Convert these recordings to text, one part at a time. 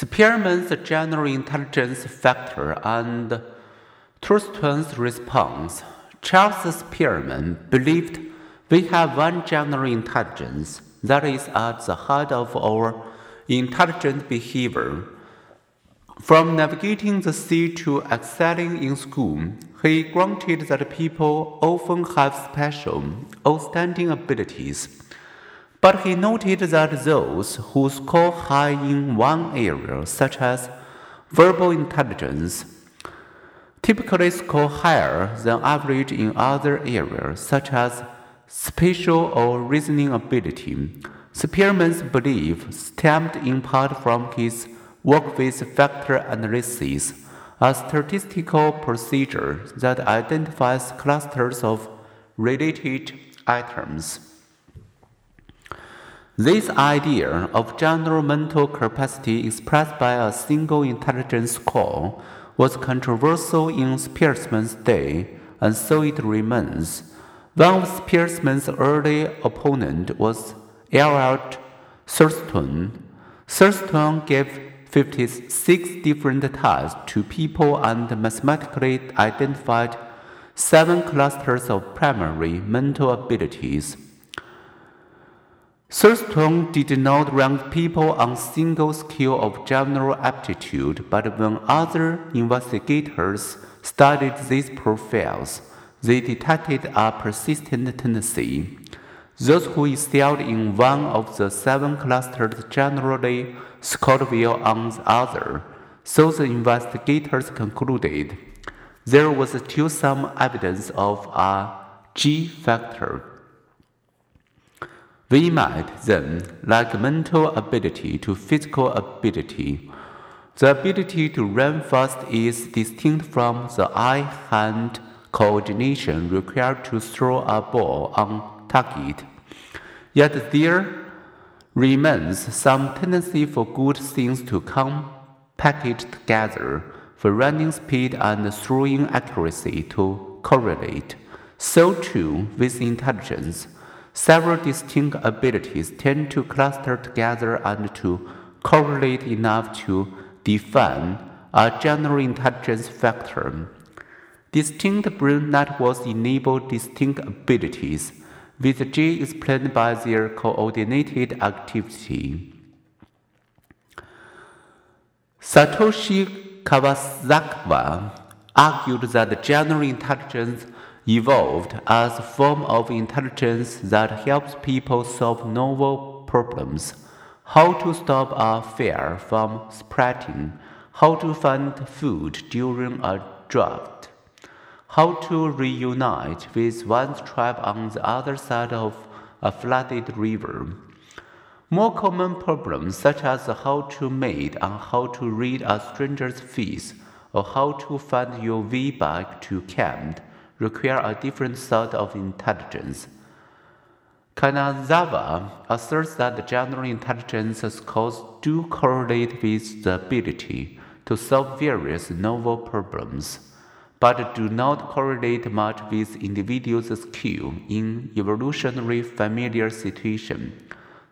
Spearman's general intelligence factor and Thurstone's response. Charles Spearman believed we have one general intelligence that is at the heart of our intelligent behavior. From navigating the sea to excelling in school, he granted that people often have special, outstanding abilities. But he noted that those who score high in one area, such as verbal intelligence, typically score higher than average in other areas, such as spatial or reasoning ability. Spearman's belief stemmed in part from his work with factor analysis, a statistical procedure that identifies clusters of related items. This idea of general mental capacity expressed by a single intelligence score was controversial in Spearman's day, and so it remains. One of Spearman's early opponents was Elliot Thurstone. Thurstone gave 56 different tasks to people and mathematically identified seven clusters of primary mental abilities. Thurstone did not rank people on single scale of general aptitude, but when other investigators studied these profiles, they detected a persistent tendency. Those who excelled in one of the seven clusters generally scored well on the other, so the investigators concluded there was still some evidence of a G factor we might then, like mental ability to physical ability, the ability to run fast is distinct from the eye hand coordination required to throw a ball on target. Yet there remains some tendency for good things to come packaged together, for running speed and throwing accuracy to correlate. So too with intelligence. Several distinct abilities tend to cluster together and to correlate enough to define a general intelligence factor. Distinct brain networks enable distinct abilities, with G explained by their coordinated activity. Satoshi Kanazawa argued that general intelligence evolved as a form of intelligence that helps people solve novel problems. How to stop a fire from spreading, how to find food during a drought, how to reunite with one's tribe on the other side of a flooded river. More common problems, such as how to mate and how to read a stranger's face, or how to find your way back to camp, require a different sort of intelligence. Kanazawa asserts that the general intelligence scores do correlate with the ability to solve various novel problems, but do not correlate much with individuals' skill in evolutionary familiar situations,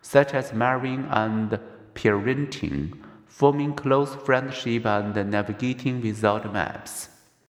such as marrying and parenting, forming close friendship, and navigating without maps.